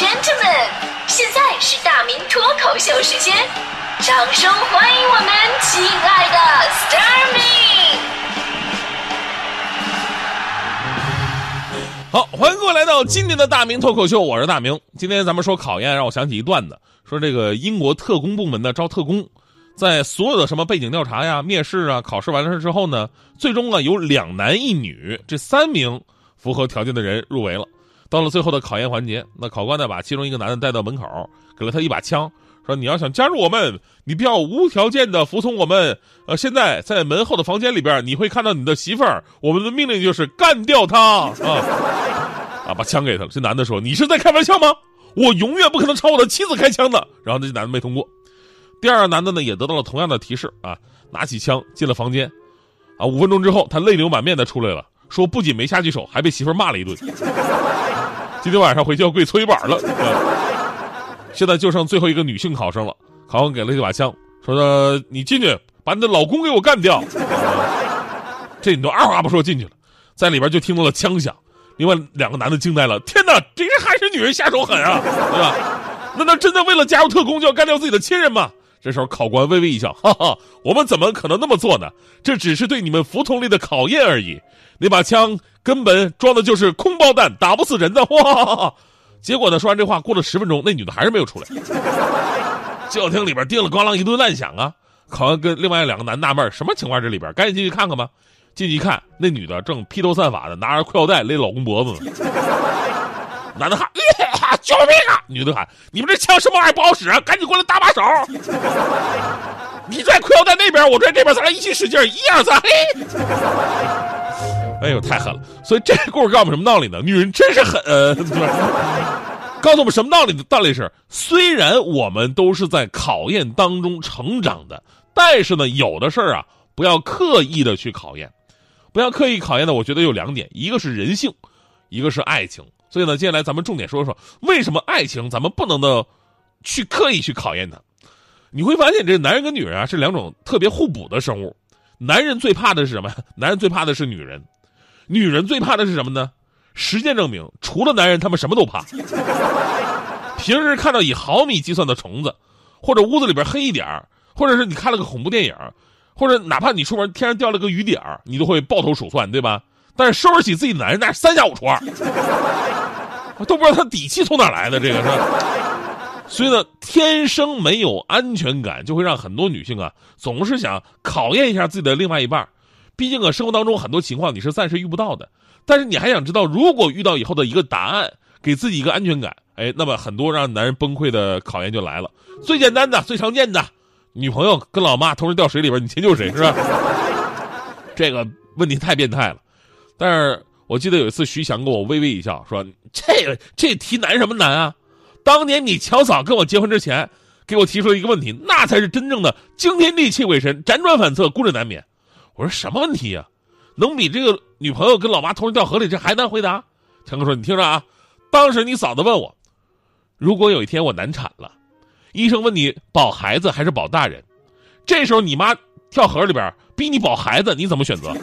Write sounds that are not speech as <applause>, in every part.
gentlemen，现在是大明脱口秀时间，掌声欢迎我们亲爱的 s t a r m y 好，欢迎各位来到今天的大明脱口秀，我是大明。今天咱们说考验，让我想起一段子，说这个英国特工部门呢招特工，在所有的什么背景调查呀、面试啊、考试完了事之后呢，最终啊有两男一女这三名符合条件的人入围了。到了最后的考验环节，那考官呢把其中一个男的带到门口，给了他一把枪，说你要想加入我们，你必要无条件的服从我们。呃，现在在门后的房间里边，你会看到你的媳妇儿，我们的命令就是干掉她啊啊！把枪给他了。这男的说：“你是在开玩笑吗？我永远不可能朝我的妻子开枪的。”然后这男的没通过。第二个男的呢也得到了同样的提示啊，拿起枪进了房间。啊，五分钟之后，他泪流满面的出来了，说不仅没下去手，还被媳妇骂了一顿。今天晚上回去要跪搓衣板了。现在就剩最后一个女性考生了，考官给了一把枪，说的你进去把你的老公给我干掉。这你都二话不说进去了，在里边就听到了枪响。另外两个男的惊呆了，天哪，这还是女人下手狠啊，对吧？难道真的为了加入特工就要干掉自己的亲人吗？这时候考官微微一笑，哈哈，我们怎么可能那么做呢？这只是对你们服从力的考验而已。那把枪根本装的就是空包弹，打不死人的。<laughs> 哇！结果呢，说完这话，过了十分钟，那女的还是没有出来。教厅里边叮了咣啷一顿乱响啊！考官跟另外两个男纳闷，什么情况？这里边赶紧进去看看吧。进去一看，那女的正披头散发的拿着裤腰带勒老公脖子呢。男的喊：“救命啊！”女的喊：“你们这枪什么玩意不好使？赶紧过来搭把手！你拽裤腰带那边，我拽这边，咱俩一起使劲，一二三，嘿！”哎呦，太狠了！所以这个故事告诉我们什么道理呢？女人真是狠，告诉我们什么道理呢？道理是，虽然我们都是在考验当中成长的，但是呢，有的事儿啊，不要刻意的去考验，不要刻意考验的。我觉得有两点，一个是人性，一个是爱情。所以呢，接下来咱们重点说说，为什么爱情咱们不能的去刻意去考验它？你会发现，这男人跟女人啊是两种特别互补的生物。男人最怕的是什么？<laughs> 男人最怕的是女人。女人最怕的是什么呢？实践证明，除了男人，他们什么都怕。平时看到以毫米计算的虫子，或者屋子里边黑一点或者是你看了个恐怖电影，或者哪怕你出门天上掉了个雨点你都会抱头鼠窜，对吧？但是收拾起自己男人，那是三下五除二，我都不知道他底气从哪来的。这个是，所以呢，天生没有安全感，就会让很多女性啊，总是想考验一下自己的另外一半。毕竟啊，生活当中很多情况你是暂时遇不到的，但是你还想知道，如果遇到以后的一个答案，给自己一个安全感，哎，那么很多让男人崩溃的考验就来了。最简单的、最常见的，女朋友跟老妈同时掉水里边，你先救谁是吧？<laughs> 这个问题太变态了。但是我记得有一次，徐翔跟我微微一笑，说：“这这题难什么难啊？当年你乔嫂跟我结婚之前，给我提出了一个问题，那才是真正的惊天地泣鬼神，辗转反侧，孤枕难眠。”我说什么问题呀？能比这个女朋友跟老妈同时掉河里这还难回答？强哥说：“你听着啊，当时你嫂子问我，如果有一天我难产了，医生问你保孩子还是保大人，这时候你妈跳河里边逼你保孩子，你怎么选择？”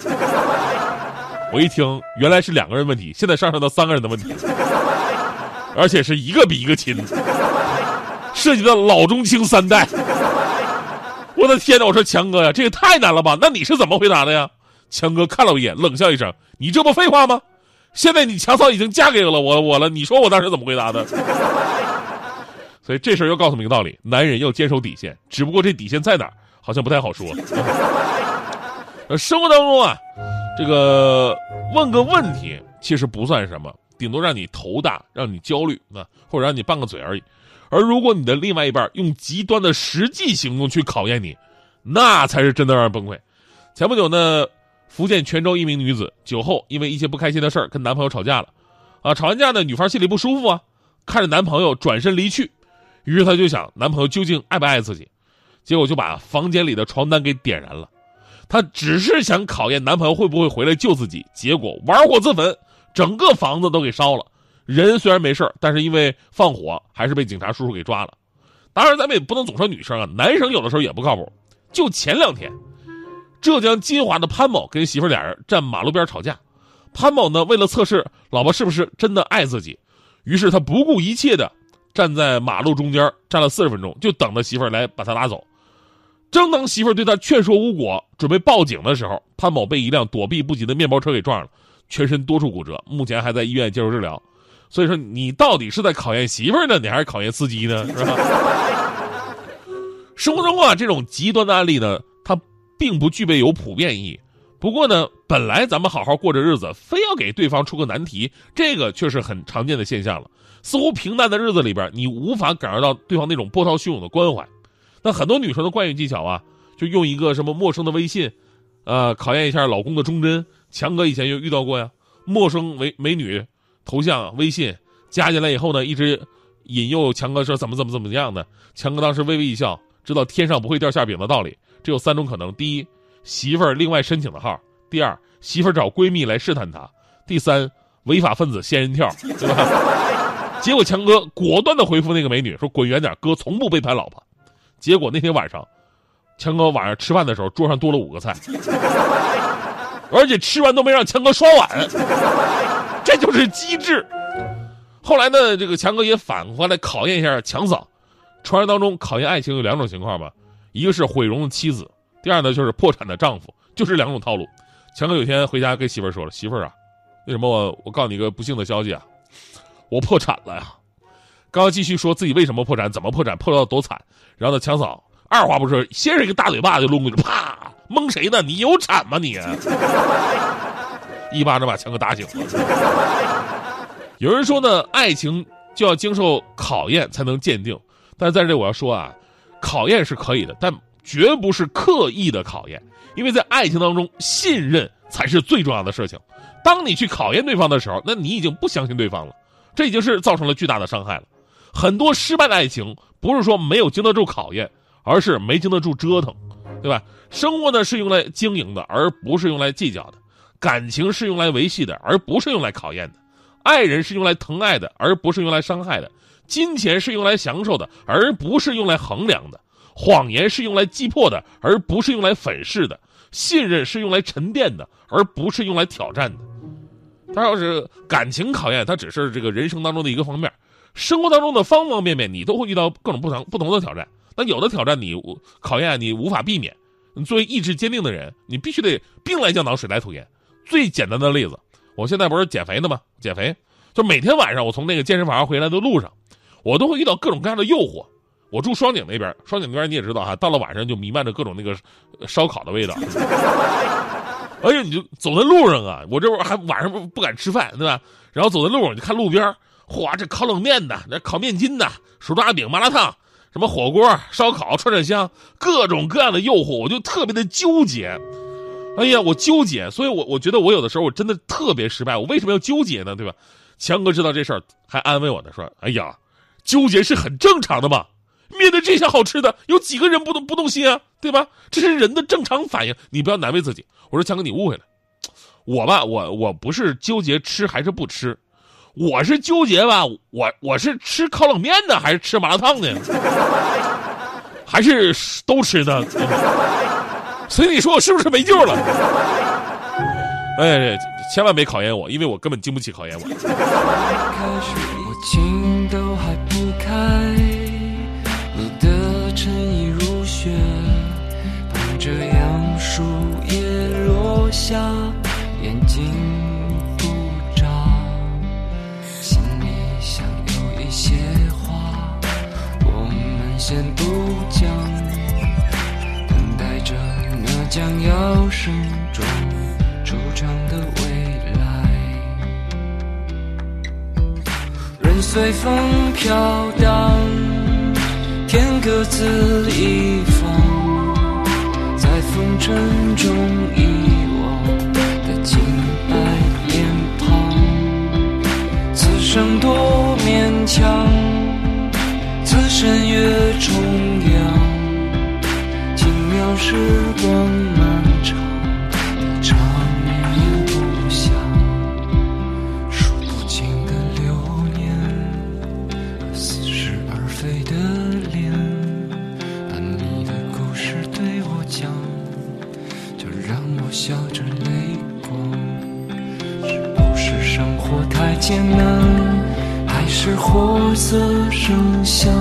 我一听，原来是两个人问题，现在上升到三个人的问题，而且是一个比一个亲，涉及到老中青三代。我的天哪！我说强哥呀，这也太难了吧？那你是怎么回答的呀？强哥看了我一眼，冷笑一声：“你这不废话吗？现在你强嫂已经嫁给了我我了，你说我当时怎么回答的？” <laughs> 所以这事儿又告诉我们一个道理：男人要坚守底线，只不过这底线在哪儿，好像不太好说。<laughs> 呃，生活当中啊，这个问个问题其实不算什么，顶多让你头大，让你焦虑啊，或者让你拌个嘴而已。而如果你的另外一半用极端的实际行动去考验你，那才是真的让人崩溃。前不久呢，福建泉州一名女子酒后因为一些不开心的事儿跟男朋友吵架了，啊，吵完架呢，女方心里不舒服啊，看着男朋友转身离去，于是她就想男朋友究竟爱不爱自己，结果就把房间里的床单给点燃了。她只是想考验男朋友会不会回来救自己，结果玩火自焚，整个房子都给烧了。人虽然没事但是因为放火，还是被警察叔叔给抓了。当然，咱们也不能总说女生啊，男生有的时候也不靠谱。就前两天，浙江金华的潘某跟媳妇俩人站马路边吵架，潘某呢为了测试老婆是不是真的爱自己，于是他不顾一切的站在马路中间站了四十分钟，就等着媳妇来把他拉走。正当媳妇儿对他劝说无果，准备报警的时候，潘某被一辆躲避不及的面包车给撞了，全身多处骨折，目前还在医院接受治疗。所以说，你到底是在考验媳妇儿呢，你还是考验司机呢？是吧？生活中啊，这种极端的案例呢，它并不具备有普遍意义。不过呢，本来咱们好好过着日子，非要给对方出个难题，这个却是很常见的现象了。似乎平淡的日子里边，你无法感受到对方那种波涛汹涌的关怀。那很多女生的惯用技巧啊，就用一个什么陌生的微信，呃，考验一下老公的忠贞。强哥以前就遇到过呀，陌生美美女头像微信加进来以后呢，一直引诱强哥说怎么怎么怎么样的。强哥当时微微一笑，知道天上不会掉馅饼的道理。只有三种可能：第一，媳妇儿另外申请的号；第二，媳妇儿找闺蜜来试探他；第三，违法分子仙人跳，对吧？<laughs> 结果强哥果断的回复那个美女说：“滚远点，哥从不背叛老婆。”结果那天晚上，强哥晚上吃饭的时候，桌上多了五个菜，<laughs> 而且吃完都没让强哥刷碗，<laughs> 这就是机智。后来呢，这个强哥也反过来考验一下强嫂。传说当中考验爱情有两种情况吧，一个是毁容的妻子，第二呢就是破产的丈夫，就是两种套路。强哥有天回家跟媳妇儿说了：“媳妇儿啊，为什么我我告诉你一个不幸的消息啊？我破产了呀！”刚刚继续说自己为什么破产，怎么破产，破到多惨。然后呢，强嫂二话不说，先是一个大嘴巴就抡过去，啪，蒙谁呢？你有产吗你？一巴掌把强哥打醒了。有人说呢，爱情就要经受考验才能鉴定。但是在这我要说啊，考验是可以的，但绝不是刻意的考验，因为在爱情当中，信任才是最重要的事情。当你去考验对方的时候，那你已经不相信对方了，这已经是造成了巨大的伤害了。很多失败的爱情不是说没有经得住考验，而是没经得住折腾，对吧？生活呢是用来经营的，而不是用来计较的；感情是用来维系的，而不是用来考验的；爱人是用来疼爱的，而不是用来伤害的。金钱是用来享受的，而不是用来衡量的；谎言是用来击破的，而不是用来粉饰的；信任是用来沉淀的，而不是用来挑战的。他要是感情考验，它只是这个人生当中的一个方面，生活当中的方方面面，你都会遇到各种不同不同的挑战。那有的挑战你考验你无法避免，作为意志坚定的人，你必须得兵来将挡，水来土掩。最简单的例子，我现在不是减肥的吗？减肥就每天晚上我从那个健身房回来的路上。我都会遇到各种各样的诱惑。我住双井那边，双井那边你也知道哈，到了晚上就弥漫着各种那个烧烤的味道。哎呀，你就走在路上啊，我这会儿还晚上不不敢吃饭，对吧？然后走在路上，你看路边，嚯，这烤冷面的，那烤面筋的，手抓饼、麻辣烫，什么火锅、烧烤、串串香，各种各样的诱惑，我就特别的纠结。哎呀，我纠结，所以我我觉得我有的时候我真的特别失败。我为什么要纠结呢？对吧？强哥知道这事儿，还安慰我呢，说：“哎呀。”纠结是很正常的嘛，面对这些好吃的，有几个人不动不动心啊？对吧？这是人的正常反应，你不要难为自己。我说强哥，你误会了，我吧，我我不是纠结吃还是不吃，我是纠结吧，我我是吃烤冷面呢，还是吃麻辣烫呢？<laughs> 还是都吃呢？所以你说我是不是没救了？哎，千万别考验我，因为我根本经不起考验我。下眼睛先不讲，等待着那将要盛装出场的未来。任随风飘荡，天各自一方，在风尘中遗忘的清白脸庞。此。生多勉强，重阳，轻描时光漫长，的长夜不响，数不尽的流年似是而非的脸，把你的故事对我讲，就让我笑着泪光。是不是生活太艰难？还是活色生香，